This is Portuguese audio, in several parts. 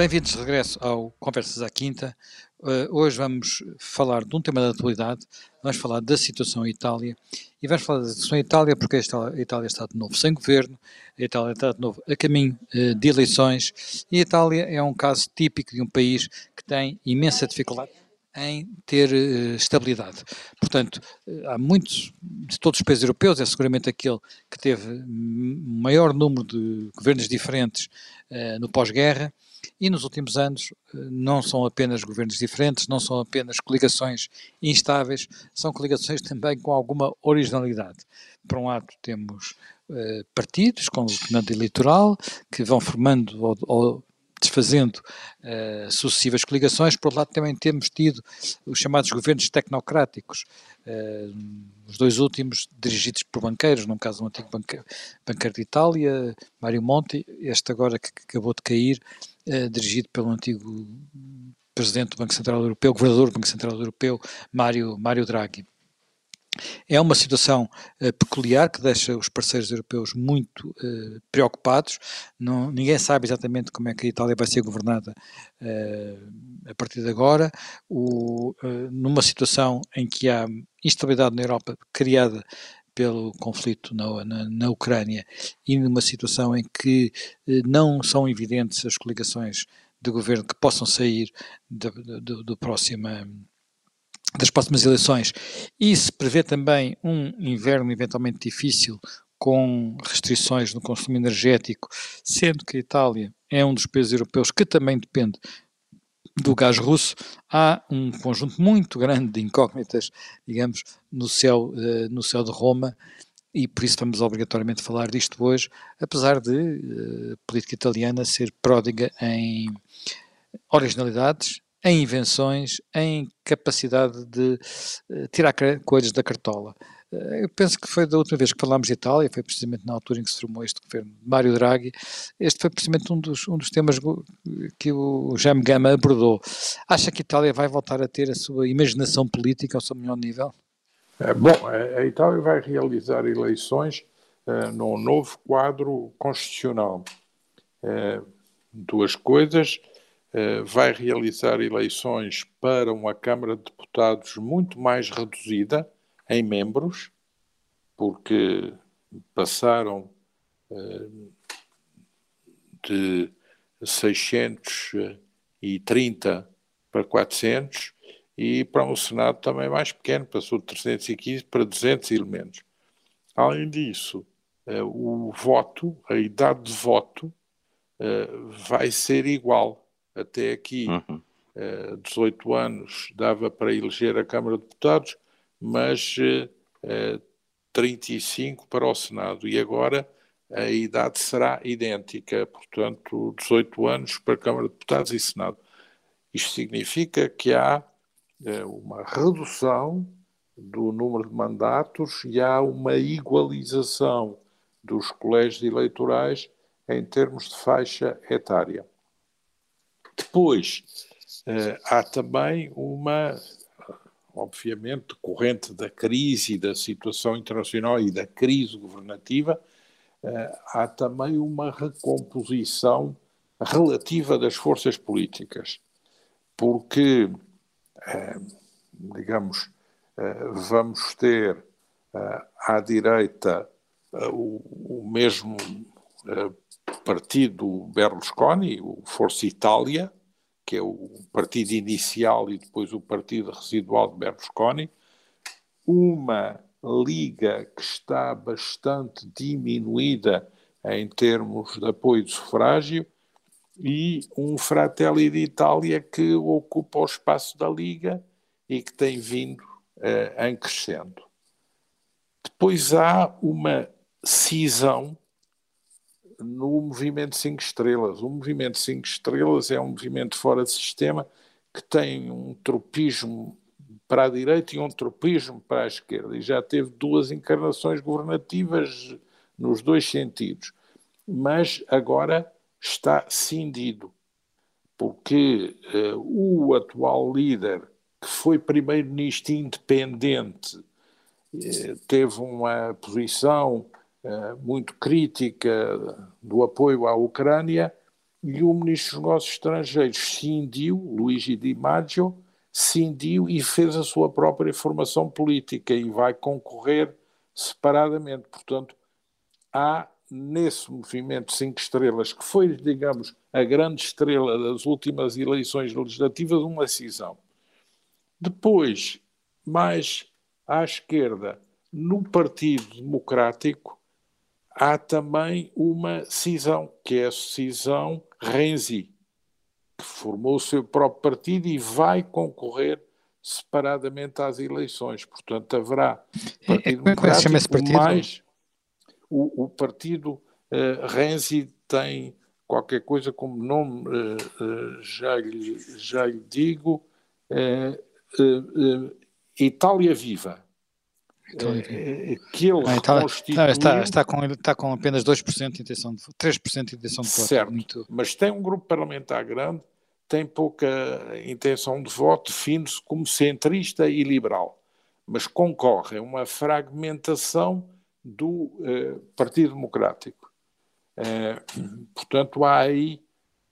Bem-vindos de regresso ao Conversas à Quinta. Uh, hoje vamos falar de um tema da atualidade, vamos falar da situação em Itália e vamos falar da situação em Itália porque a Itália está de novo sem governo, a Itália está de novo a caminho uh, de eleições e a Itália é um caso típico de um país que tem imensa dificuldade em ter uh, estabilidade. Portanto, há muitos, de todos os países europeus, é seguramente aquele que teve maior número de governos diferentes no pós-guerra, e nos últimos anos eh, não são apenas governos diferentes, não são apenas coligações instáveis, são coligações também com alguma originalidade. Por um lado, temos uh, partidos com comando eleitoral que vão formando ou, ou desfazendo uh, sucessivas coligações. Por outro lado, também temos tido os chamados governos tecnocráticos, uh, os dois últimos dirigidos por banqueiros, num caso um antigo banqueiro, banqueiro de Itália, Mário Monti, este agora que, que acabou de cair, dirigido pelo antigo presidente do Banco Central Europeu, governador do Banco Central Europeu, Mário, Mário Draghi. É uma situação uh, peculiar que deixa os parceiros europeus muito uh, preocupados. Não, ninguém sabe exatamente como é que a Itália vai ser governada uh, a partir de agora. O, numa situação em que há instabilidade na Europa criada pelo conflito na, na, na, Ucrânia e numa situação em que não são evidentes as coligações de governo que possam sair do, do, do próxima das próximas eleições. E se prevê também um inverno eventualmente difícil com restrições no consumo energético, sendo que a Itália é um dos países europeus que também depende do gás russo, há um conjunto muito grande de incógnitas, digamos, no céu, uh, no céu de Roma, e por isso vamos obrigatoriamente falar disto hoje, apesar de uh, a política italiana ser pródiga em originalidades, em invenções, em capacidade de uh, tirar coisas da cartola. Uh, eu penso que foi da última vez que falámos de Itália, foi precisamente na altura em que se formou este governo de Mário Draghi. Este foi precisamente um dos, um dos temas que o Jaime Gama abordou. Acha que a Itália vai voltar a ter a sua imaginação política ao seu melhor nível? É, bom, a Itália vai realizar eleições uh, num novo quadro constitucional. Uh, duas coisas eh, vai realizar eleições para uma Câmara de Deputados muito mais reduzida em membros, porque passaram eh, de 630 para 400 e para um Senado também mais pequeno, passou de 315 para 200 elementos. Além disso, eh, o voto, a idade de voto, vai ser igual até aqui, uhum. 18 eh, anos dava para eleger a Câmara de Deputados, mas 35 eh, para o Senado. E agora a idade será idêntica, portanto, 18 anos para a Câmara de Deputados e Senado. Isto significa que há eh, uma redução do número de mandatos e há uma igualização dos colégios eleitorais em termos de faixa etária. Depois, uh, há também uma, obviamente, decorrente da crise, da situação internacional e da crise governativa, uh, há também uma recomposição relativa das forças políticas, porque, uh, digamos, vamos ter à direita o, o mesmo partido Berlusconi, o Força Itália, que é o partido inicial e depois o partido residual de Berlusconi, uma liga que está bastante diminuída em termos de apoio de sufrágio e um Fratelli d'Italia que ocupa o espaço da liga e que tem vindo uh, em crescendo. Depois há uma cisão no movimento 5 estrelas. O movimento 5 estrelas é um movimento fora de sistema que tem um tropismo para a direita e um tropismo para a esquerda. E já teve duas encarnações governativas nos dois sentidos. Mas agora está cindido, porque uh, o atual líder, que foi primeiro-ministro independente, uh, teve uma posição muito crítica do apoio à Ucrânia e o Ministro dos Negócios Estrangeiros cindiu, Luigi Di Maggio, cindiu e fez a sua própria formação política e vai concorrer separadamente. Portanto, há nesse movimento Cinco Estrelas, que foi, digamos, a grande estrela das últimas eleições legislativas, uma cisão. Depois, mais à esquerda, no Partido Democrático, há também uma cisão, que é a cisão Renzi, que formou o seu próprio partido e vai concorrer separadamente às eleições. Portanto, haverá Partido é, Democrático chama esse partido? mais o, o partido uh, Renzi tem qualquer coisa como nome, uh, uh, já, lhe, já lhe digo, Itália Viva. Itália Viva. que ele ah, constituiu... está, está, com, está com apenas 2% de intenção de 3% de intenção de voto. Certo, muito... mas tem um grupo parlamentar grande, tem pouca intenção de voto, define-se como centrista e liberal, mas concorre a uma fragmentação do eh, Partido Democrático. Eh, portanto, há aí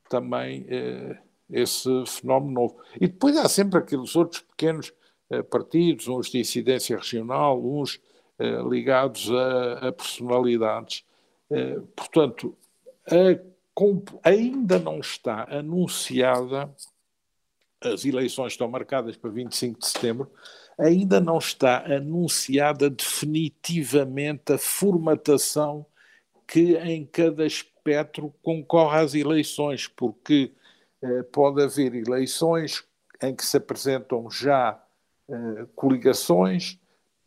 também eh, esse fenómeno novo. E depois há sempre aqueles outros pequenos partidos, uns de incidência regional, uns ligados a, a personalidades. portanto, a, ainda não está anunciada, as eleições estão marcadas para 25 de setembro, ainda não está anunciada definitivamente a formatação que em cada espectro concorre às eleições, porque eh, pode haver eleições em que se apresentam já eh, coligações,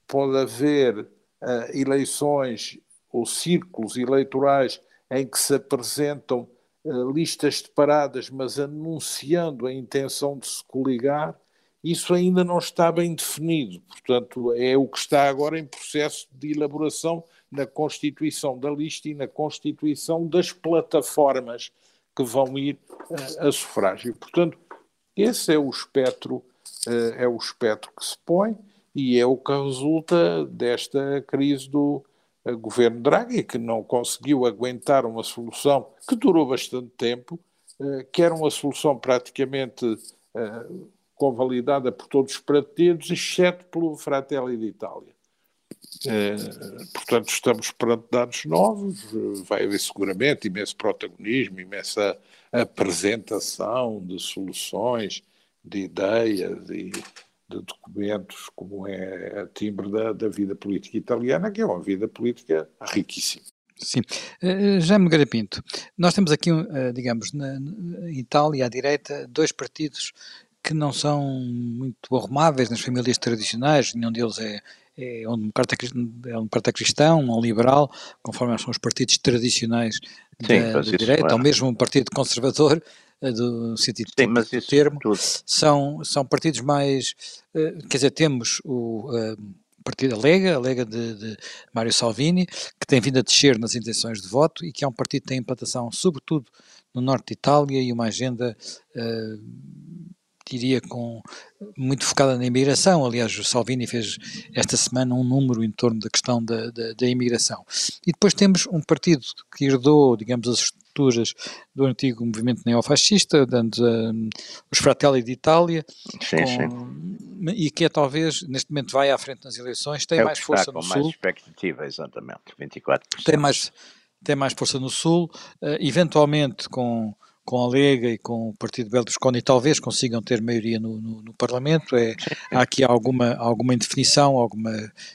pode haver eh, eleições ou círculos eleitorais em que se apresentam eh, listas separadas, mas anunciando a intenção de se coligar, isso ainda não está bem definido. Portanto, é o que está agora em processo de elaboração na constituição da lista e na constituição das plataformas que vão ir uh, a sufrágio. Portanto, esse é o espectro, uh, é o espectro que se põe e é o que resulta desta crise do uh, governo Draghi, que não conseguiu aguentar uma solução que durou bastante tempo, que era uma solução praticamente convalidada por todos os partidos, exceto pelo Fratelli d'Italia. É, portanto, estamos perante dados novos, vai haver seguramente imenso protagonismo, imensa apresentação de soluções, de ideias e de documentos, como é a timbre da, da vida política italiana, que é uma vida política riquíssima. Sim. Uh, Jaime Garapinto, nós temos aqui, uh, digamos, na, na Itália, à direita, dois partidos que não são muito arrumáveis nas famílias tradicionais, nenhum deles é, é um democrata, é um democrata cristão, um liberal, conforme são os partidos tradicionais Sim, da, da direita, é. ou mesmo um partido conservador, eh, do sentido Sim, mas do termo, são, são partidos mais, eh, quer dizer, temos o uh, partido Alega, Alega de, de Mário Salvini, que tem vindo a descer nas intenções de voto e que é um partido que tem implantação sobretudo no norte de Itália e uma agenda diria, com, muito focada na imigração. Aliás, o Salvini fez esta semana um número em torno da questão da, da, da imigração. E depois temos um partido que herdou, digamos, as estruturas do antigo movimento neofascista, dando os Fratelli d'Italia, sim, sim. e que é talvez, neste momento vai à frente nas eleições, tem é mais força no Sul. mais expectativa, exatamente, 24%. Tem mais, tem mais força no Sul, uh, eventualmente com com a Lega e com o Partido Berlusconi talvez consigam ter maioria no, no, no Parlamento. É, há aqui alguma, alguma indefinição, alguma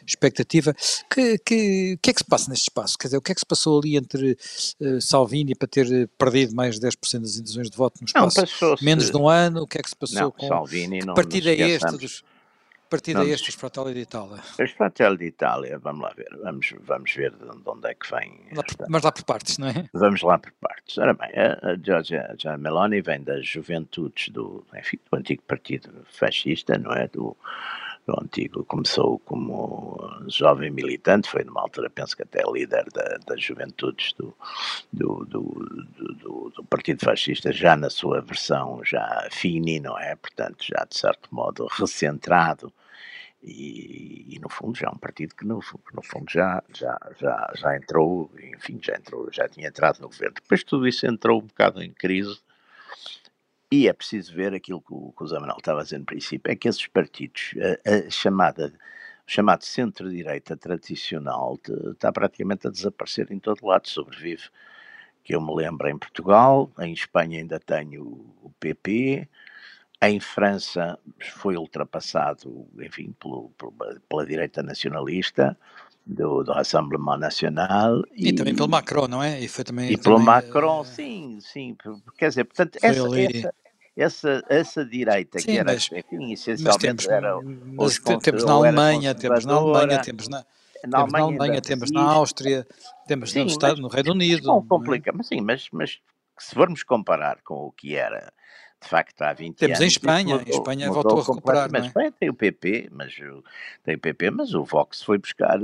expectativa. O que, que, que, é que se passa neste espaço? Quer dizer, o que é que se passou ali entre uh, Salvini para ter perdido mais de 10% das intenções de voto no espaço? Não, menos de um ano? O que é que se passou não, com. Salvini, que partido é este dos partido é este, Fratelli d'Italia? Os Fratelli d'Italia, vamos lá ver, vamos, vamos ver de onde é que vem. Lá por, mas lá por partes, não é? Vamos lá por partes. Ora bem, a, a Giorgia, Meloni vem das juventudes do, enfim, do antigo partido fascista, não é? Do, do antigo, começou como jovem militante, foi numa altura, penso que até líder da, das juventudes do, do, do, do, do Partido Fascista, já na sua versão já fini, não é? Portanto, já de certo modo recentrado E, e, no fundo já é um partido que no, no fundo já, já, já, já entrou, enfim, já entrou, já tinha entrado no governo. Depois tudo isso entrou um bocado em crise e é preciso ver aquilo que o, que Zé Manuel estava a dizer no princípio, é que esses partidos, a, a chamada, o chamado centro-direita tradicional está praticamente a desaparecer em todo lado, sobrevive, que eu me lembro em Portugal, em Espanha ainda tenho o PP, em França foi ultrapassado, enfim, pelo, pela, pela direita nacionalista, do, do Rassemblement Nacional. E, e, também pelo Macron, não é? E, foi também, e pelo também, Macron, uh, sim, sim. Quer dizer, portanto, essa, essa, essa, essa, direita sim, que era, mas, enfim, essencialmente temos, era. Mas temos na Alemanha, temos na Alemanha, temos na. Na temos Alemanha, na Alemanha temos na Áustria, temos sim, no, Estado, no Reino Unido. Não complica, mas sim, mas, mas se formos comparar com o que era de facto há 20 Temos anos. em Espanha, mudou, em Espanha voltou a recuperar. Mas é? Espanha tem o PP, mas tem o PP, mas o Vox foi buscar,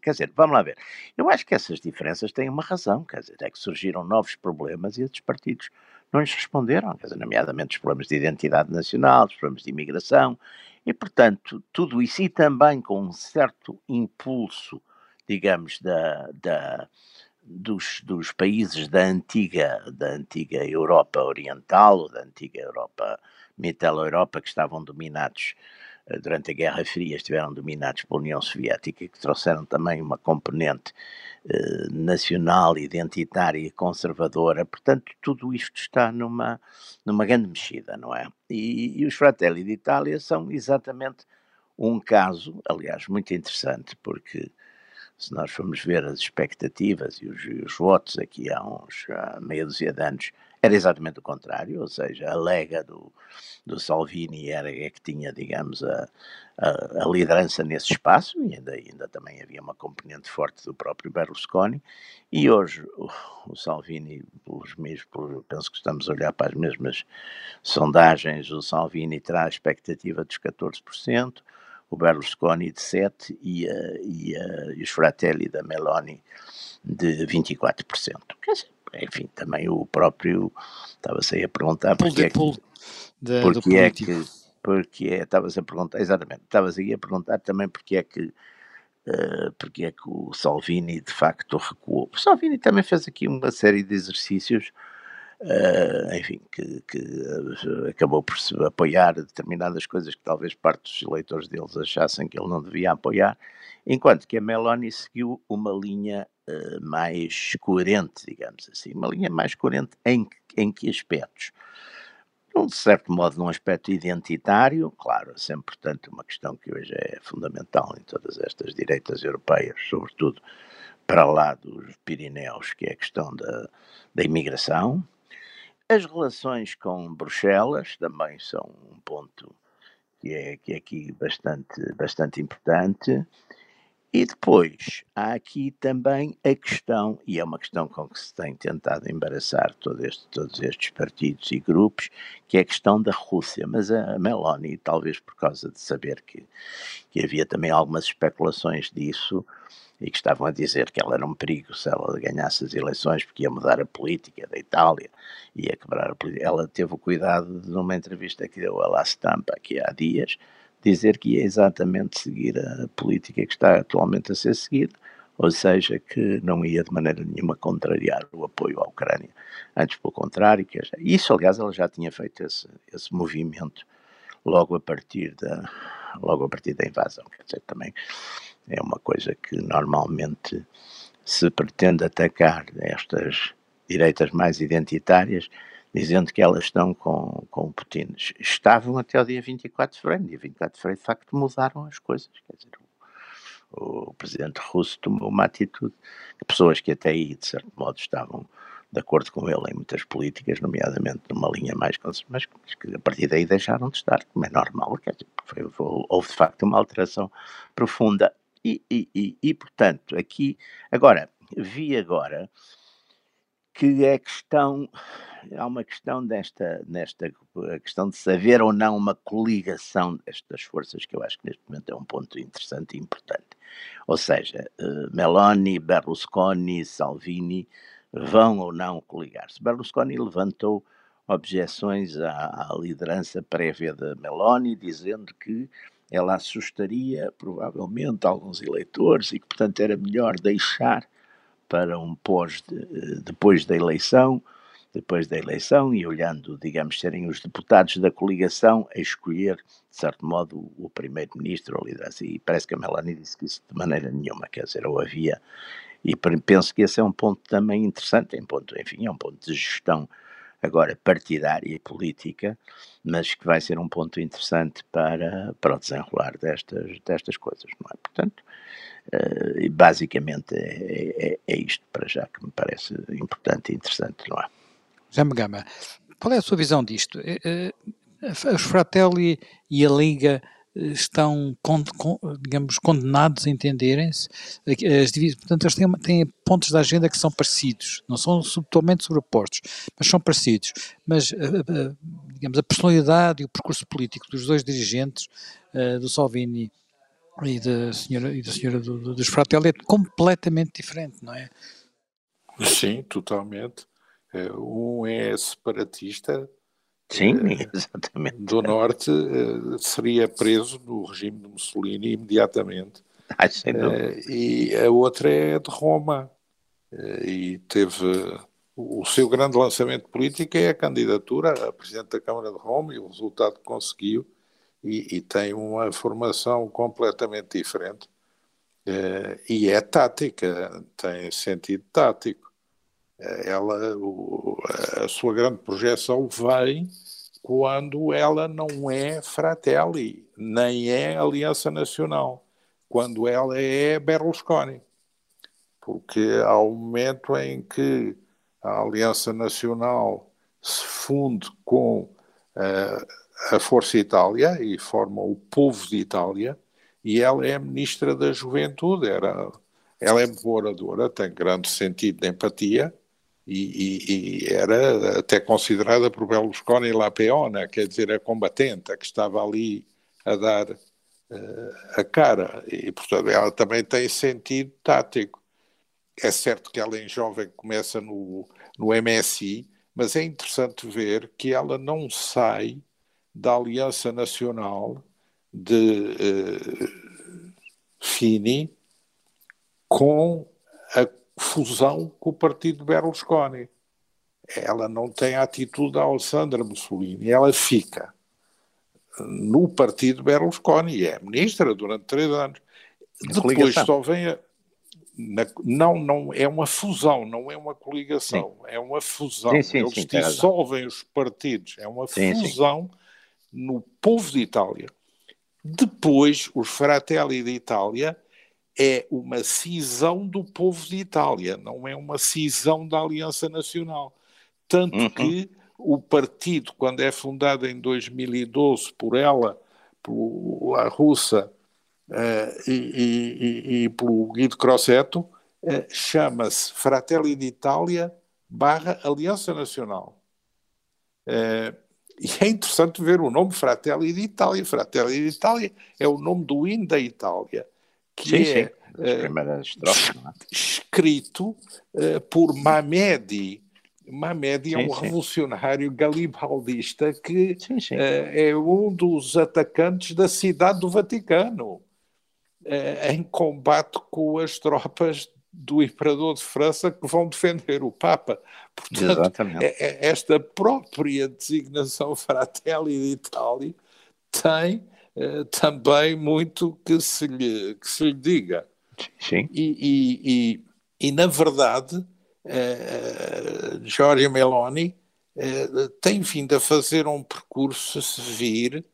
quer dizer, vamos lá ver. Eu acho que essas diferenças têm uma razão, quer dizer, é que surgiram novos problemas e esses partidos não lhes responderam, quer dizer, nomeadamente os problemas de identidade nacional, os problemas de imigração, e portanto, tudo isso e também com um certo impulso, digamos, da, da dos, dos países da antiga, da antiga Europa Oriental, ou da antiga Europa, Mittel-Europa, que estavam dominados eh, durante a Guerra Fria, estiveram dominados pela União Soviética, que trouxeram também uma componente eh, nacional, identitária e conservadora. Portanto, tudo isto está numa, numa grande mexida, não é? E, e os Fratelli d'Italia são exatamente um caso, aliás, muito interessante, porque se nós formos ver as expectativas e os, os votos aqui há uns há meia dúzia de anos, era exatamente o contrário, ou seja, a lega do, do Salvini era é que tinha, digamos, a, a, a, liderança nesse espaço, e ainda, ainda também havia uma componente forte do próprio Berlusconi, e hoje o, o Salvini, pelos mesmos, penso que estamos a olhar para as mesmas sondagens, o Salvini a expectativa dos 14%, o Berlusconi de 7% e, uh, e, uh, e os Fratelli da Meloni de 24%. Enfim, também o próprio estava-se aí a perguntar porque é que, de, porque é que porque é, estavas a perguntar, exatamente, estavas aí a perguntar também porque é que uh, porque é que o Salvini de facto recuou. O Salvini também fez aqui uma série de exercícios Uh, enfim, que, que acabou por se apoiar determinadas coisas que talvez parte dos eleitores deles achassem que ele não devia apoiar, enquanto que a Meloni seguiu uma linha uh, mais coerente, digamos assim, uma linha mais coerente em, em que aspectos? De certo modo, num aspecto identitário, claro, sempre, portanto, uma questão que hoje é fundamental em todas estas direitas europeias, sobretudo para lá dos Pirineus, que é a questão da, da imigração, as relações com Bruxelas também são um ponto que é, que é aqui bastante, bastante importante. E depois há aqui também a questão, e é uma questão com que se tem tentado embaraçar todo este, todos estes partidos e grupos, que é a questão da Rússia. Mas a Meloni, talvez por causa de saber que, que havia também algumas especulações disso, e que estavam a dizer que ela era um perigo se ela ganhasse as eleições porque ia mudar a política da Itália, ia quebrar a política. Ela teve o cuidado de, numa entrevista que deu a La Stampa aqui há dias, dizer que ia exatamente seguir a política que está atualmente a ser seguida, ou seja, que não ia de maneira nenhuma contrariar o apoio à Ucrânia. Antes, pelo contrário, que isso, aliás, ela já tinha feito esse, esse movimento logo a partir da logo a partir da invasão, quer dizer, também é uma coisa que normalmente se pretende atacar estas direitas mais identitárias, dizendo que elas estão com, com Putin. Estavam até o dia 24 de fevereiro. Dia 24 de fevereiro, de facto, mudaram as coisas. Quer dizer, o, o presidente russo tomou uma atitude que pessoas que até aí, de certo modo, estavam de acordo com ele em muitas políticas, nomeadamente numa linha mais mas que a partir daí deixaram de estar, como é normal. Quer dizer, foi, houve de facto uma alteração profunda e, e, e, e, portanto, aqui, agora, vi agora que é questão, há uma questão desta, nesta questão de saber ou não uma coligação destas forças, que eu acho que neste momento é um ponto interessante e importante. Ou seja, uh, Meloni, Berlusconi, Salvini vão ou não coligar-se. Berlusconi levantou objeções à, à liderança prévia de Meloni, dizendo que ela assustaria provavelmente alguns eleitores e que, portanto, era melhor deixar para um pós de, depois da eleição, depois da eleição e olhando, digamos, serem os deputados da coligação a escolher, de certo modo, o primeiro-ministro ou liderança. E parece que a Melanie disse que isso de maneira nenhuma, quer dizer, ou havia. E penso que esse é um ponto também interessante, é um ponto, enfim, é um ponto de gestão agora partidária e política, mas que vai ser um ponto interessante para, para o desenrolar destas, destas coisas, não é? Portanto, uh, basicamente é, é, é, isto para já que me parece importante e interessante, não é? Jaime Gama, qual é a sua visão disto? Os Fratelli e a Liga estão, digamos, condenados a entenderem-se. Portanto, eles têm, têm, pontos da agenda que são parecidos, não são totalmente sobrepostos, mas são parecidos. Mas, digamos, a personalidade e o percurso político dos dois dirigentes, do Salvini e da senhora, e da senhora do, do, dos Fratelli, é completamente diferente, não é? Sim, totalmente. Um é separatista, Sim, eh, exatamente. do Norte eh, seria preso no regime de Mussolini imediatamente. Ai. Eh, e a outra é de Roma. E teve o seu grande lançamento político é a candidatura a Presidente da Câmara de Roma e o resultado que conseguiu. E, e tem uma formação completamente diferente. E é tática, tem sentido tático. Ela, o, a sua grande projeção vem quando ela não é Fratelli, nem é Aliança Nacional, quando ela é Berlusconi. Porque há um momento em que a Aliança Nacional se funde com uh, a Força Itália e forma o povo de Itália, e ela é ministra da Juventude, era, ela é boa oradora, tem grande sentido de empatia, e, e, e, era até considerada por Berlusconi la peona, quer dizer, a combatente, a que estava ali a dar uh, a cara. E, portanto, ela também tem sentido tático. É certo que ela, em jovem, começa no, no MSI, mas é interessante ver que ela não sai da Aliança Nacional de uh, Fini com a fusão com o partido Berlusconi. Ela não tem a atitude da Alessandra Mussolini, ela fica no partido Berlusconi e é ministra durante três anos. Depois só vem a, na, não, não, é uma fusão, não é uma coligação, sim. é uma fusão. Sim, sim, Eles dissolvem os partidos, é uma fusão no povo de Itália. Depois, os Fratelli de Itália é uma cisão do povo de Itália, não é uma cisão da Aliança Nacional. Tanto uhum. que o partido, quando é fundado em 2012 por ela, pela russa uh, e, e, e, pelo Guido Crossetto, uh, chama-se Fratelli d'Italia barra Aliança Nacional. Uh, e é interessante ver o nome Fratelli d'Italia. Fratelli d'Italia é o nome do hino da Itália que sim, é, sim. Uh, escrito uh, por Mamedi. Mamedi é um revolucionário galibaldista que uh, é um dos atacantes da cidade do Vaticano em combate com as tropas do imperador de França que vão defender o Papa. Portanto, é, é, esta própria designação Fratelli d'Italia tem eh, também muito que se lhe, que se lhe diga. Sim. E, e, e, e na verdade, uh, Giorgia Meloni uh, tem vindo a fazer um percurso a se vir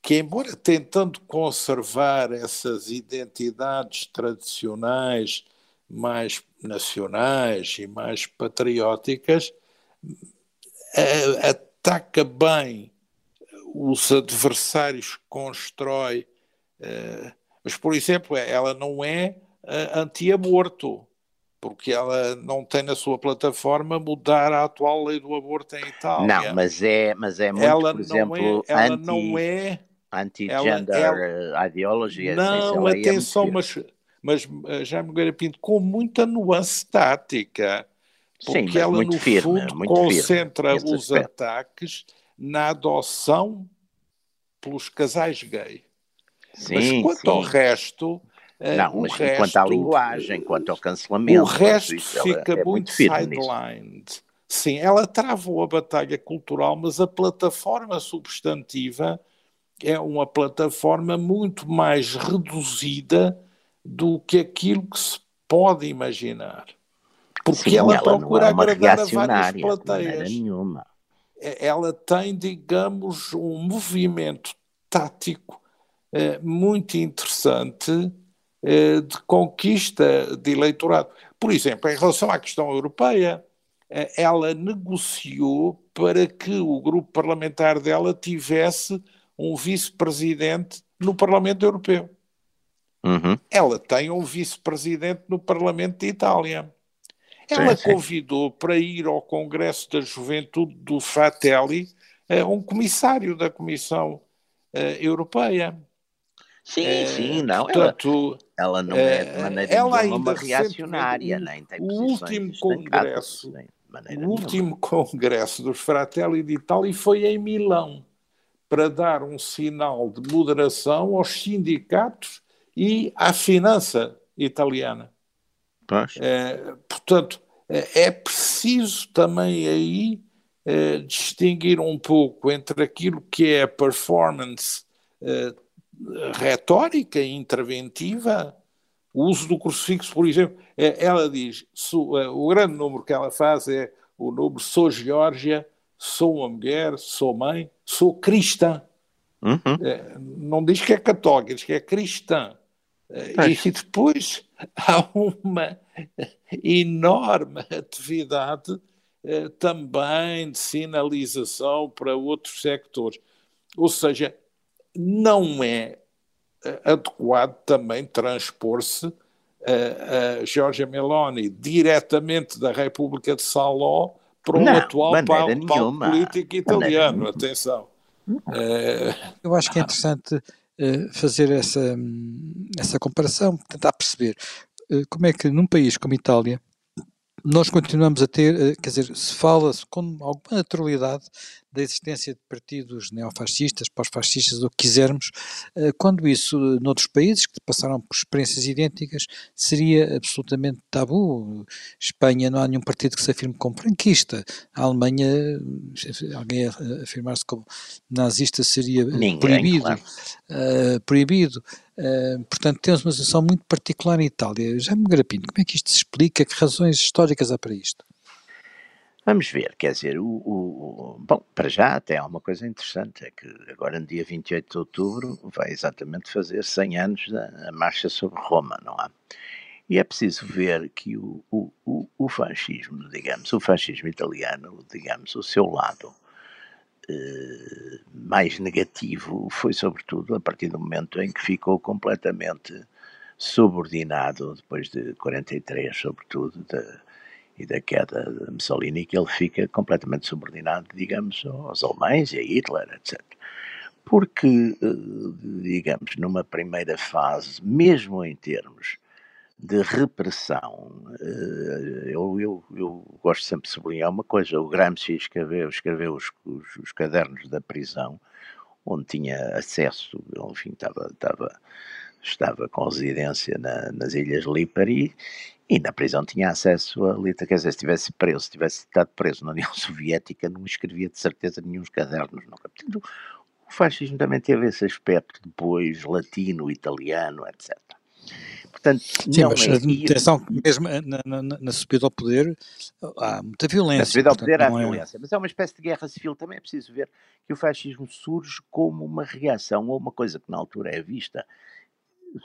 que, embora tentando conservar essas identidades tradicionais mais nacionais e mais patrióticas, ataca bem os adversários que constrói. Uh, mas, por exemplo, ela não é uh, anti-aborto, porque ela não tem na sua plataforma mudar a atual lei do aborto em Itália. Não, mas é, mas é muito, ela por exemplo, é, ela anti, não é anti-gender ideology. Não, atenção, é mas, mas já me Pinto, com muita nuance tática. Porque Sim, ela, no firme, fundo, concentra os aspecto. ataques na adoção pelos casais gay. Sim, mas quanto sim. ao resto. Eh, não, mas resto, quanto à linguagem, quanto ao cancelamento. O resto fica é muito, muito sidelined. Sim, ela travou a batalha cultural, mas a plataforma substantiva é uma plataforma muito mais reduzida do que aquilo que se pode imaginar. Porque Sim, ela, ela procura é agradar a várias plateias. Nenhuma. Ela tem, digamos, um movimento tático eh, muito interessante eh, de conquista de eleitorado. Por exemplo, em relação à questão europeia, eh, ela negociou para que o grupo parlamentar dela tivesse um vice-presidente no Parlamento Europeu. Uhum. Ela tem um vice-presidente no Parlamento de Itália. Ela sim, sim. convidou para ir ao Congresso da Juventude do Fratelli um comissário da Comissão uh, Europeia. Sim, uh, sim, não. Portanto, ela, ela não é de maneira ela ainda uma reacionária, nem tem o último congresso, o último congresso dos Fratelli de Itália foi em Milão para dar um sinal de moderação aos sindicatos e à finança italiana. É, portanto, é, preciso também aí é, distinguir um pouco entre aquilo que é a performance é, retórica e interventiva, o uso do crucifixo, por exemplo, é, ela diz, é, o grande número que ela faz é o número sou Geórgia, sou uma mulher, sou mãe, sou cristã. Uhum. É, não diz que é católica, diz que é cristã. E depois há uma enorme atividade eh, também de sinalização para outros sectores. Ou seja, não é eh, adequado também transpor-se a, a Giorgia Meloni diretamente da República de Saló para o não, atual palco político italiano. Atenção. Eu acho que é interessante eh, fazer essa, essa comparação, tentar perceber uh, como é que num país como Itália nós continuamos a ter, uh, quer dizer, se fala-se com alguma naturalidade da existência de partidos neofascistas, pós-fascistas, o que quisermos, eh, quando isso, noutros países que passaram por experiências idênticas, seria absolutamente tabu. Espanha não há nenhum partido que se afirme como franquista. A Alemanha, alguém afirmar-se como nazista seria Ninguém, proibido. Claro. Uh, proibido. Uh, portanto, temos uma situação muito particular em Itália. Já me grapino, como é que isto se explica? Que razões históricas há para isto? Vamos ver, quer dizer, o, o, bom, para já até há uma coisa interessante, é que agora no dia 28 de outubro vai exatamente fazer 100 anos da marcha sobre Roma, não há? E é preciso ver que o, o, o, o fascismo, digamos, o fascismo italiano, digamos, o seu lado eh, mais negativo foi sobretudo a partir do momento em que ficou completamente subordinado, depois de 43 sobretudo, de, e da queda de Mussolini que ele fica completamente subordinado, digamos, aos alemães e a Hitler, etc. Porque, eh, digamos, numa primeira fase, mesmo em termos de repressão, eh, eu, eu, eu gosto sempre de sublinhar uma coisa, o Gramsci escreveu, escreveu os, os, os cadernos da prisão, onde tinha acesso, enfim, estava, estava, estava com residência na, nas Ilhas Lipari e na prisão tinha acesso a letra, quer dizer, se tivesse preso, se tivesse estado preso na União Soviética, não escrevia de certeza nenhum cadernos. Nunca. Portanto, o fascismo também teve esse aspecto depois latino, italiano, etc. Portanto, Sim, mas é atenção mesmo na, na, na, subida ao poder há muita violência. Na subida ao poder há é... violência, mas é uma espécie de guerra civil. Também é preciso ver que o fascismo surge como uma reação a uma coisa que na altura é vista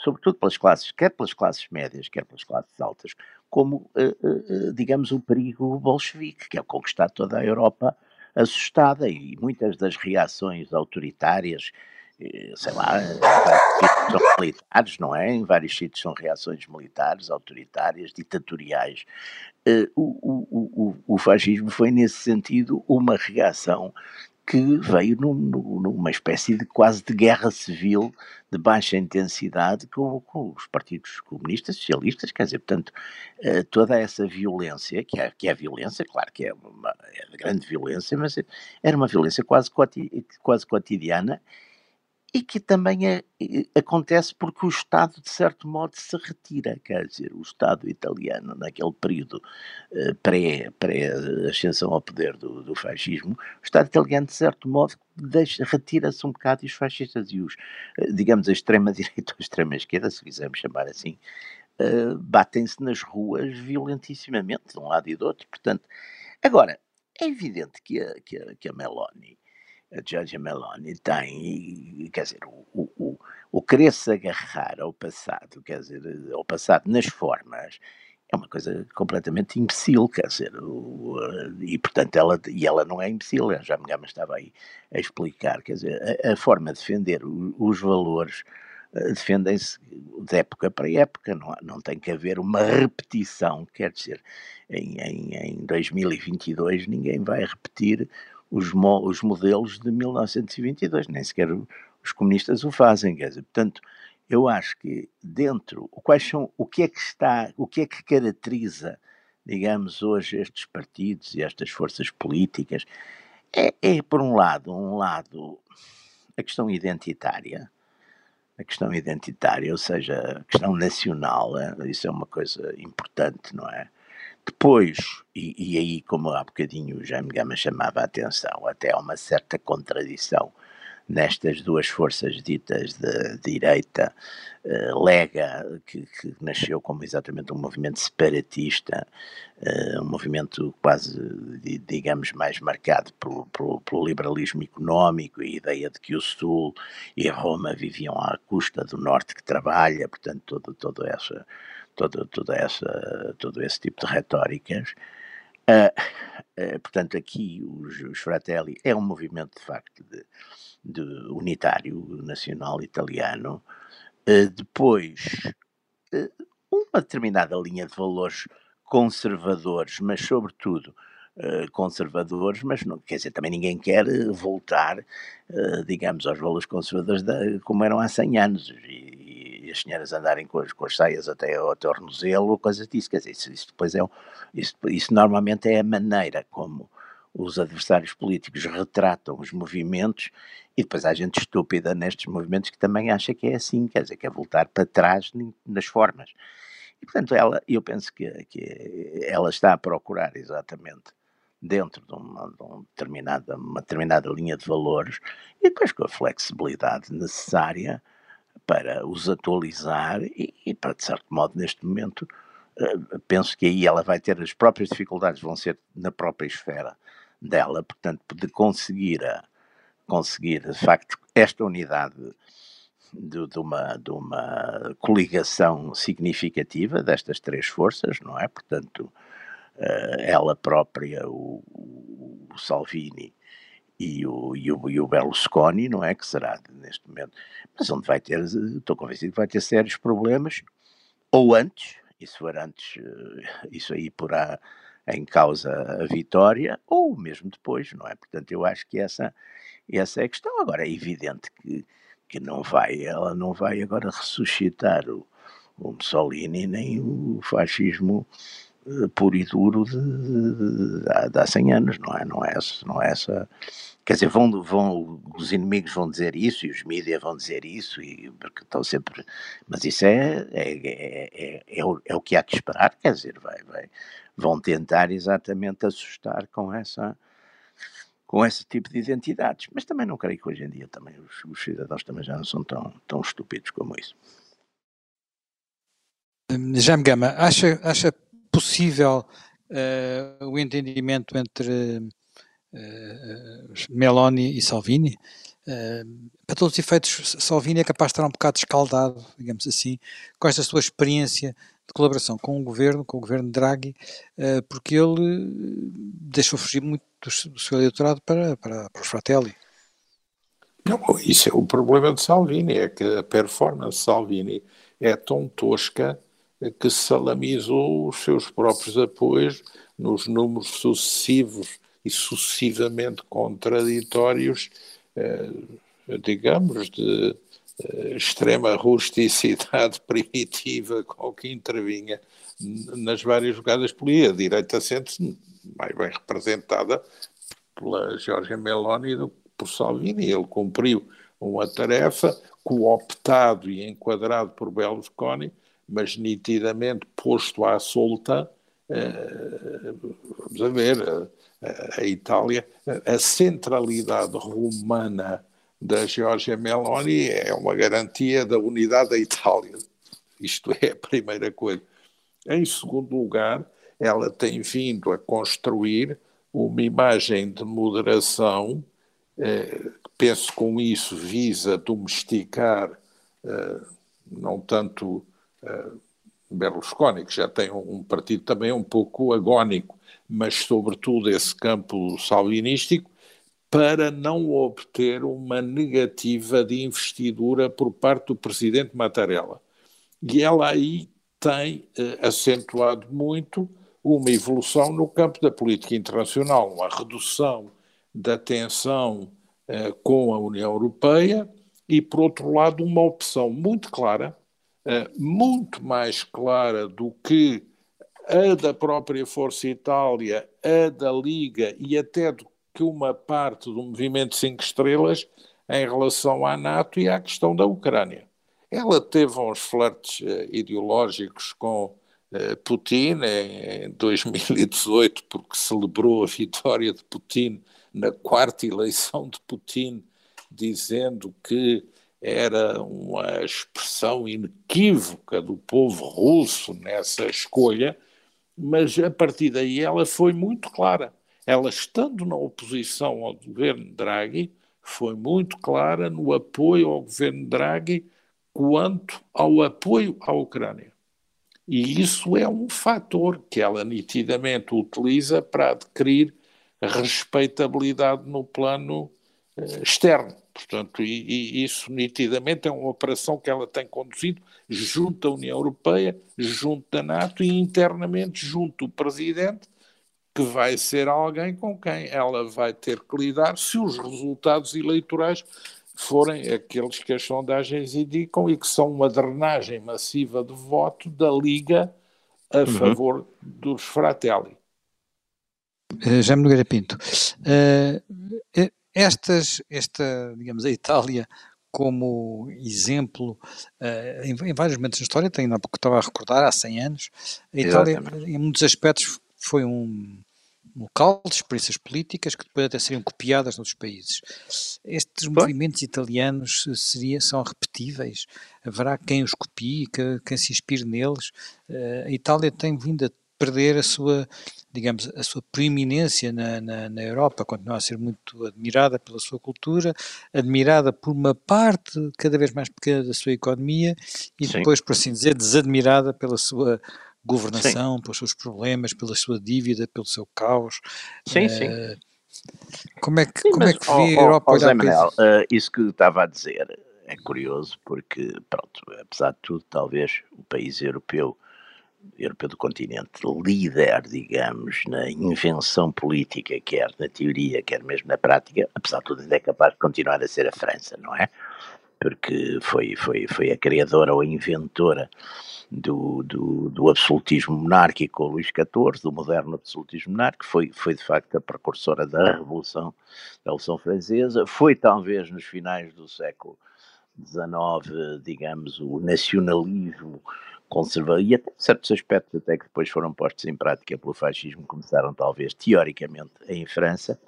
sobretudo pelas classes, quer pelas classes médias, quer pelas classes altas, como, uh, uh, digamos, o perigo bolchevique, que é conquistar toda a Europa assustada e muitas das reações autoritárias, sei lá, são militares, não é? Em vários sítios são reações militares, autoritárias, ditatoriais. O, o, o, o fascismo foi, nesse sentido, uma reação que veio num, numa espécie de quase de guerra civil de baixa intensidade com, com os partidos comunistas, socialistas, quer dizer, portanto, eh, toda essa violência, que é, que é violência, claro que é, uma, é de grande violência, mas era uma violência quase, quase cotidiana e que também é, acontece porque o Estado, de certo modo, se retira. Quer dizer, o Estado italiano, naquele período pré-ascensão pré ao poder do, do, fascismo, o Estado italiano, de certo modo, retira-se um bocado e os fascistas e os, uh, digamos, a extrema-direita ou a extrema-esquerda, se quisermos chamar assim, uh, batem-se nas ruas violentissimamente, de um lado e do outro. Portanto, agora, é evidente que a, que a, que a Meloni Giorgia Meloni tem, quer dizer, o, o, o querer se agarrar ao passado, quer dizer, ao passado nas formas, é uma coisa completamente imbecil, quer dizer, o, e portanto ela, e ela não é imbecil, já me estava aí a explicar, quer dizer, a, a forma de defender os valores eh, defendem-se de época para época, não, não tem que haver uma repetição, quer dizer, em, em, em 2022 ninguém vai repetir os, mo os modelos de 1922, nem sequer os comunistas o fazem, quer dizer, portanto, eu acho que dentro, quais são, o que é que está, o que é que caracteriza, digamos, hoje estes partidos e estas forças políticas, é, é por um lado, um lado, a questão identitária, a questão identitária, ou seja, a questão nacional, é, isso é uma coisa importante, não é? Depois, e, e, aí, como há bocadinho o Jaime Gama chamava a atenção, até há uma certa contradição nestas duas forças ditas de direita, uh, Lega, que, que, nasceu como exatamente um movimento separatista, uh, um movimento quase, digamos, mais marcado pelo, pelo, pelo, liberalismo económico e a ideia de que o Sul e Roma viviam à custa do Norte que trabalha, portanto, todo, todo essa todo, toda essa, todo esse tipo de retóricas. Uh, uh, portanto, aqui os, os, Fratelli é um movimento de facto de, de unitário nacional italiano. Uh, depois, uma determinada linha de valores conservadores, mas sobretudo conservadores, mas não, quer dizer, também ninguém quer voltar, digamos, aos valores conservadores da, como eram há 100 anos. E, e as senhoras andarem com as, com as saias até ao tornozelo, coisas disso, quer dizer, isso, isso depois é, isso, isso normalmente é a maneira como os adversários políticos retratam os movimentos e depois há gente estúpida nestes movimentos que também acha que é assim, quer dizer, que é voltar para trás nas formas. E portanto ela, eu penso que, que ela está a procurar exatamente dentro de uma, de uma, determinada, uma determinada linha de valores e depois com a flexibilidade necessária para os atualizar e, e, para, de certo modo, neste momento, uh, penso que aí ela vai ter as próprias dificuldades, vão ser na própria esfera dela, portanto, de conseguir, a, conseguir de facto, esta unidade de, de, uma, de uma coligação significativa destas três forças, não é? Portanto, uh, ela própria, o, o Salvini e o, e o, e o Berlusconi, não é? Que será neste momento. Mas onde vai ter, estou convencido que vai ter sérios problemas, ou antes, e se for antes, eh, isso aí porá em causa a vitória, ou mesmo depois, não é? Portanto, eu acho que essa, essa é a questão. Agora, é evidente que, que não vai, ela não vai agora ressuscitar o, o Mussolini nem o fascismo puro e duro de, de, de, de, há 100 anos, não é? Não é, não é essa. Quer dizer, vão, vão, os inimigos vão dizer isso e os mídias vão dizer isso, e, porque estão sempre. Mas isso é, é, é, é, é, o, é o que há que esperar, quer dizer, vai, vai, vão tentar exatamente assustar com essa com esse tipo de identidades. Mas também não creio que hoje em dia também os, os cidadãos também já não são tão, tão estúpidos como isso. Jaime Gama, acha, acha possível uh, o entendimento entre uh, Meloni e Salvini? Uh, para todos os efeitos, Salvini é capaz de estar um bocado escaldado, digamos assim, com esta sua experiência de colaboração com o governo, com o governo Draghi, porque ele deixou fugir muito do, seu eleitorado para, para, para Fratelli. Não, isso é o problema de Salvini, é que a performance de Salvini é tão tosca que salamizou os seus próprios apoios nos números sucessivos e sucessivamente contraditórios, eh, digamos, de eh, extrema rusticidade primitiva com que intervinha nas várias jogadas políticas. A direita sente-se mais bem representada pela Jorge Meloni do que por Salvini. Ele cumpriu uma tarefa, cooptado e enquadrado por Berlusconi, mas nitidamente posto à solta, eh, vamos a ver, a, a Itália, a centralidade romana da Giorgia Meloni é uma garantia da unidade da Itália. Isto é a primeira coisa. Em segundo lugar, ela tem vindo a construir uma imagem de moderação, eh, penso com isso visa domesticar eh, não tanto eh, Berlusconi, que já tem um, partido também um pouco agónico, mas sobretudo esse campo salvinístico, para não obter uma negativa de investidura por parte do presidente Mattarella. E ela aí tem eh, acentuado muito uma evolução no campo da política internacional, uma redução da tensão eh, com a União Europeia e, por outro lado, uma opção muito clara, muito mais clara do que a da própria Força Itália, a da Liga e até do que uma parte do movimento Cinco Estrelas em relação à NATO e à questão da Ucrânia. Ela teve uns flertes uh, ideológicos com uh, Putin em 2018, porque celebrou a vitória de Putin na quarta eleição de Putin, dizendo que era uma expressão inequívoca do povo russo nessa escolha, mas a partir daí ela foi muito clara. Ela, estando na oposição ao governo Draghi, foi muito clara no apoio ao governo Draghi quanto ao apoio à Ucrânia. E isso é um fator que ela nitidamente utiliza para adquirir respeitabilidade no plano externo. Portanto, e, e, isso nitidamente é uma operação que ela tem conduzido junto à União Europeia, junto da NATO e internamente junto do Presidente, que vai ser alguém com quem ela vai ter que lidar se os resultados eleitorais forem aqueles que as sondagens indicam e que são uma drenagem massiva de voto da Liga a uhum. favor dos Fratelli. Uh, Jaime Nogueira Pinto, uh, estas, esta, digamos, a Itália como exemplo uh, em, em, vários momentos da história, tenho há pouco estava a recordar, há 100 anos, a Itália Exatamente. em muitos aspectos foi um, local, de experiências políticas que depois até seriam copiadas noutros países. Estes Bom. movimentos italianos seria, são repetíveis? Haverá quem os copie, que, quem se inspire neles? Uh, a Itália tem vindo a perder a sua, digamos, a sua preeminência na, na, na, Europa, continua a ser muito admirada pela sua cultura, admirada por uma parte cada vez mais pequena da sua economia e Sim. depois, por assim dizer, desadmirada pela sua governação, sim. pelos seus problemas, pela sua dívida, pelo seu caos. Sim, uh, sim. Como é que, sim, como é que vê a Europa olhar Manuel, uh, isso que estava a dizer é curioso porque, pronto, apesar de tudo, talvez o país europeu europeu do continente líder, digamos, na invenção política, quer na teoria, quer mesmo na prática, apesar de tudo ainda é capaz de continuar a ser a França, não é? Porque foi, foi, foi a criadora ou a inventora do, do, do, absolutismo monárquico Luís XIV, do moderno absolutismo monárquico, foi, foi de facto a precursora da Revolução, da Revolução Francesa, foi talvez nos finais do século XIX, digamos, o nacionalismo conservador, e até certos aspectos até que depois foram postos em prática pelo fascismo, começaram talvez teoricamente em França,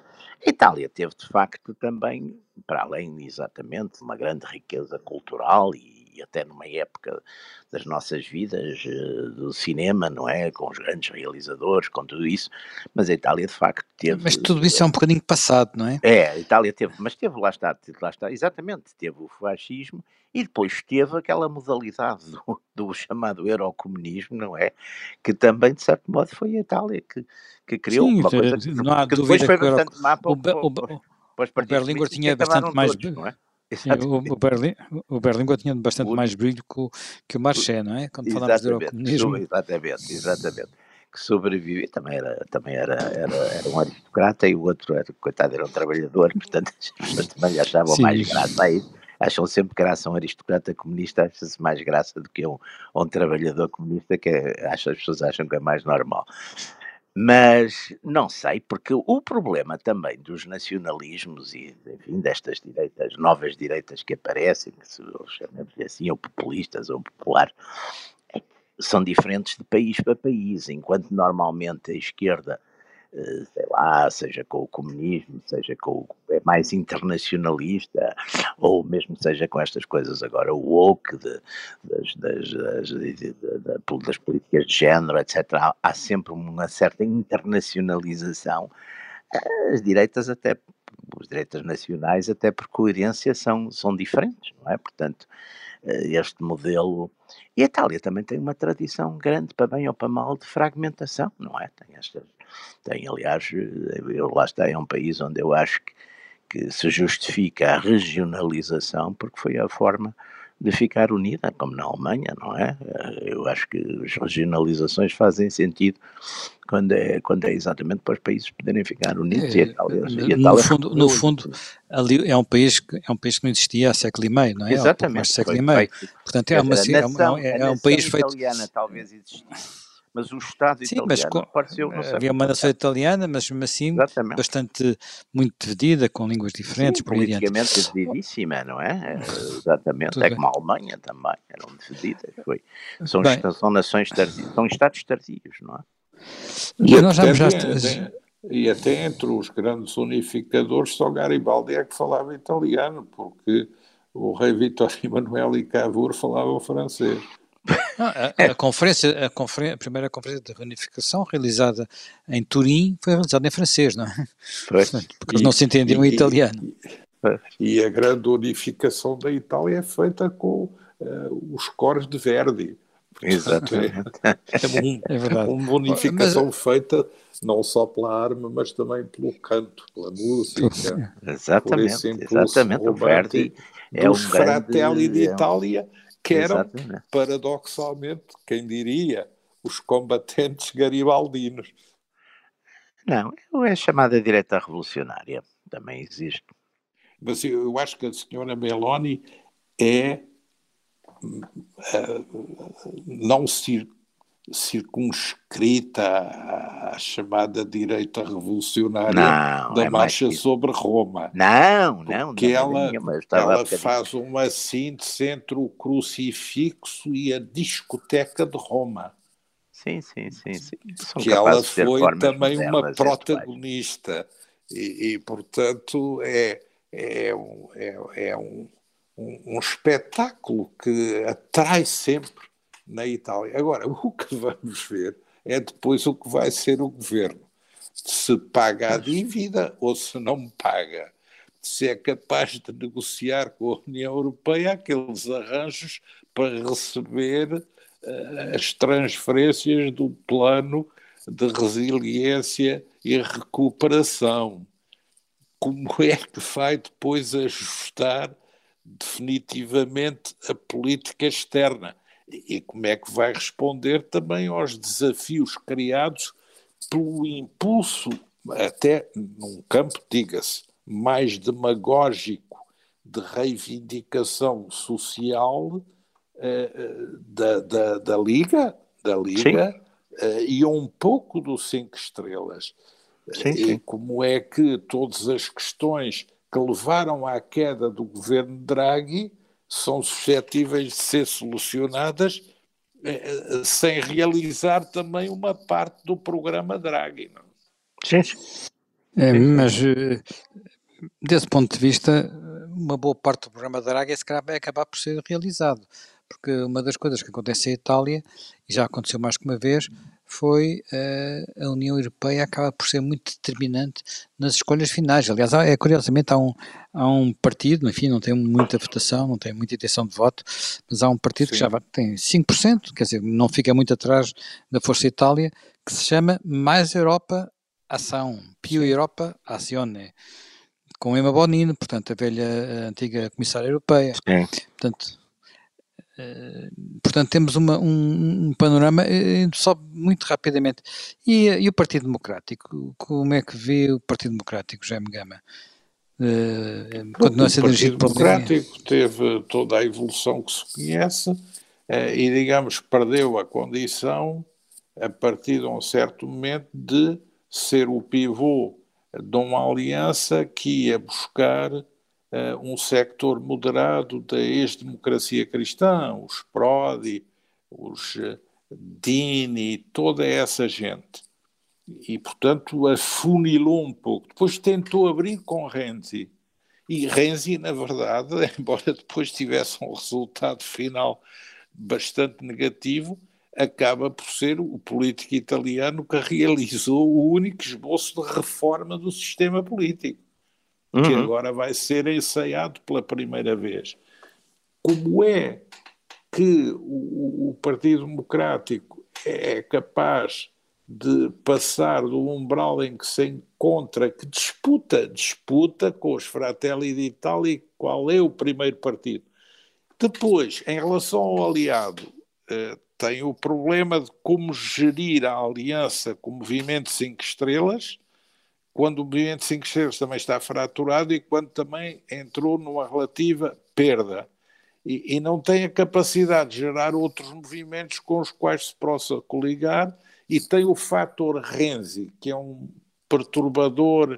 a Itália teve de facto também, para além exatamente uma grande riqueza cultural e até numa época das nossas vidas eh, do cinema, não é? Com os grandes realizadores, com tudo isso, mas a Itália de facto teve. Mas tudo isso é um bocadinho passado, não é? É, a Itália teve, mas teve, lá está, lá está, exatamente, teve o fascismo e depois teve aquela modalidade do, do chamado eurocomunismo, não é? Que também, de certo modo, foi a Itália que, que criou Sim, uma coisa que, não há que depois foi bastante má para o, o, o, o Berlinguer tinha bastante mais. Todos, não é? O, o, Berlim, o Berlinguer tinha bastante o, mais brilho que o, que o Marché, não é? Quando falamos do eurocomunismo. Exatamente, exatamente. Que sobreviveu, também era, também era, era, era um aristocrata e o outro, era, coitado, era um trabalhador, portanto as pessoas também achavam Sim. mais graça a isso. Acham sempre graça um aristocrata comunista, acha-se mais graça do que um, um trabalhador comunista, que é, acha, as pessoas acham que é mais normal. Mas não sei, porque o problema também dos nacionalismos e, enfim, destas direitas, novas direitas que aparecem, que se chamamos assim, ou populistas ou popular, é são diferentes de país para país, enquanto normalmente a esquerda sei lá, seja com o comunismo, seja com o, é mais internacionalista, ou mesmo seja com estas coisas agora, woke de, das, das, das, das, políticas de género, etc. Há, há sempre uma certa internacionalização. As direitas até os direitos nacionais, até por coerência, são, são diferentes, não é? Portanto, eh, este modelo. E a Itália também tem uma tradição grande, para bem ou para mal, de fragmentação, não é? Tem estas tem, aliás, eu lá está, é um país onde eu acho que, que se justifica a regionalização porque foi a forma de ficar unida, como na Alemanha, não é? Eu acho que as regionalizações fazem sentido quando é, quando é exatamente para os países poderem ficar unidos. É, e a Itália, e a no, fundo, no fundo, ali é um país que é um país que não existia há século e meio, não é? Exatamente. Mais século e meio. Portanto, é, uma, nação, é, é, é um país feito. italiana talvez existia mas o Estado Sim, italiano mas com, apareceu no Havia uma nação italiana, mas mesmo assim Exatamente. bastante muito dividida, com línguas diferentes. Sim, politicamente divididíssima, não é? é exatamente, Tudo é bem. como a Alemanha também, eram divididas. Foi. São, são nações tardias, são Estados tardios, não é? E, nós já, já... Até, e até entre os grandes unificadores, só Garibaldi é que falava italiano, porque o rei Vitório Emanuel e Cavour falavam francês. A, a, conferência, a, conferência, a, primeira conferência de reunificação realizada em Turim foi realizada em francês, não é? Porque eles não se entendiam em italiano. E, e, a grande unificação da Itália é feita com uh, os cores de Verdi. Exatamente. É, é, verdade. Uma unificação mas, feita não só pela arma, mas também pelo canto, pela música. Exatamente, exatamente. O Verdi é o Fratelli grande, d'Italia. É que eram, Exatamente. paradoxalmente, quem diria, os combatentes garibaldinos. Não, é chamada direita revolucionária, também existe. Mas eu acho que a senhora Meloni é uh, não se circunscrita à, chamada direita revolucionária não, da é marcha sobre Roma. Não, não, não, ela, ela faz uma síntese entre o crucifixo e a discoteca de Roma. Sim, sim, sim. sim. que ela foi também uma protagonista e, e, portanto, é, é, um, é, é um, um, um espetáculo que atrai sempre na Itália. Agora, o que vamos ver é depois o que vai ser o governo. Se paga a dívida ou se não paga. Se é capaz de negociar com a União Europeia aqueles arranjos para receber uh, as transferências do plano de resiliência e recuperação. Como é que vai depois ajustar definitivamente a política externa? E como é que vai responder também aos desafios criados pelo impulso, até num campo, diga-se, mais demagógico de reivindicação social uh, da, da, da, Liga, da Liga uh, e um pouco do Cinco Estrelas. Sim, sim. E como é que todas as questões que levaram à queda do governo Draghi são suscetíveis de ser solucionadas eh, eh, sem realizar também uma parte do programa Draghi. Não? Sim. É, mas eh, desse ponto de vista, uma boa parte do programa Draghi se calhar vai acabar por ser realizado, porque uma das coisas que acontece em Itália, e já aconteceu mais que uma vez, foi uh, a União Europeia acaba por ser muito determinante nas escolhas finais. Aliás, é, curiosamente há um, há um partido, enfim, não tem muita votação, não tem muita intenção de voto, mas há um partido Sim. que já tem 5%, quer dizer, não fica muito atrás da Força Itália, que se chama Mais Europa Ação, Pio Europa Azione, com Emma Bonino, portanto, a velha a antiga comissária europeia. Sim. Portanto, portanto, temos uma, um, um, panorama, eh, só muito rapidamente. E, e, o Partido Democrático? Como é que vê o Partido Democrático, Jaime Gama? Uh, continua a ser dirigido O Partido Democrático teve toda a evolução que se conhece e, digamos, perdeu a condição a partir de um certo momento, de ser o pivô de uma aliança que ia buscar um sector moderado da ex-democracia cristã, os Prodi, os uh, Dini, toda essa gente. E, portanto, afunilou um pouco. Depois tentou abrir com Renzi. E Renzi, na verdade, embora depois tivesse um resultado final bastante negativo, acaba por ser o político italiano que realizou o único esboço de reforma do sistema político, uhum. que agora vai ser ensaiado pela primeira vez. Como é que o, o Partido Democrático é capaz de passar do umbral em que se encontra, que disputa, disputa com os Fratelli d'Italia, qual é o primeiro partido. Depois, em relação ao aliado, eh, tem o problema de como gerir a aliança com o Movimento 5 Estrelas, quando o Movimento 5 Estrelas também está fraturado e quando também entrou numa relativa perda. E, e não tem a capacidade de gerar outros movimentos com os quais se possa coligar, e tem o fator Renzi, que é um perturbador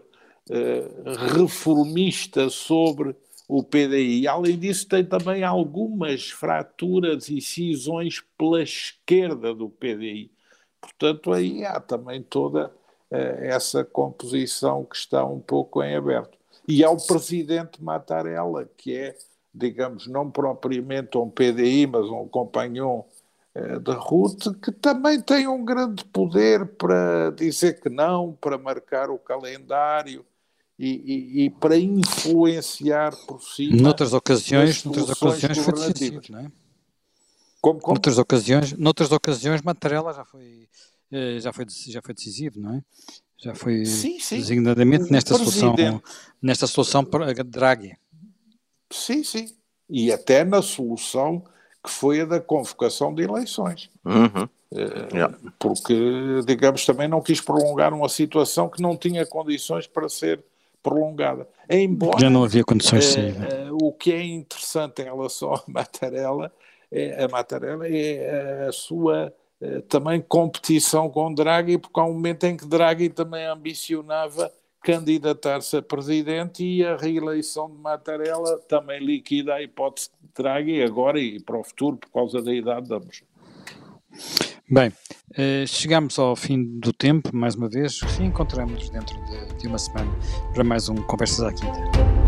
uh, reformista sobre o PDI. Além disso, tem também algumas fraturas e cisões pela esquerda do PDI. Portanto, aí há também toda essa composição que está um pouco em aberto. E há o presidente Mattarella, que é, digamos, não propriamente um PDI, mas um companhão uh, de Ruth, que também tem um grande poder para dizer que não, para marcar o calendário e, e, e, para influenciar por cima. Noutras ocasiões, noutras ocasiões foi decisivo, não é? Como, como? Noutras ocasiões, noutras ocasiões, Mattarella já foi, eh, já foi, já foi decisivo, não é? Já foi sim, sim. designadamente nesta solução, nesta solução para Draghi. Sim, sim. E até na solução que foi a da convocação de eleições. Uhum. yeah. Porque, digamos, também não quis prolongar uma situação que não tinha condições para ser prolongada. Embora, Já não havia condições uh, uh, O que é interessante em relação à Mattarella é, a Mattarella é a sua uh, também competição com Draghi, porque há um momento em que Draghi também ambicionava candidatar-se a presidente e a reeleição de Mattarella também liquida a hipótese de Draghi agora e para o futuro por causa da idade de ambos. Bem, eh, chegamos ao fim do tempo, mais uma vez, encontramos dentro de, de uma semana para mais um Conversas à Quinta.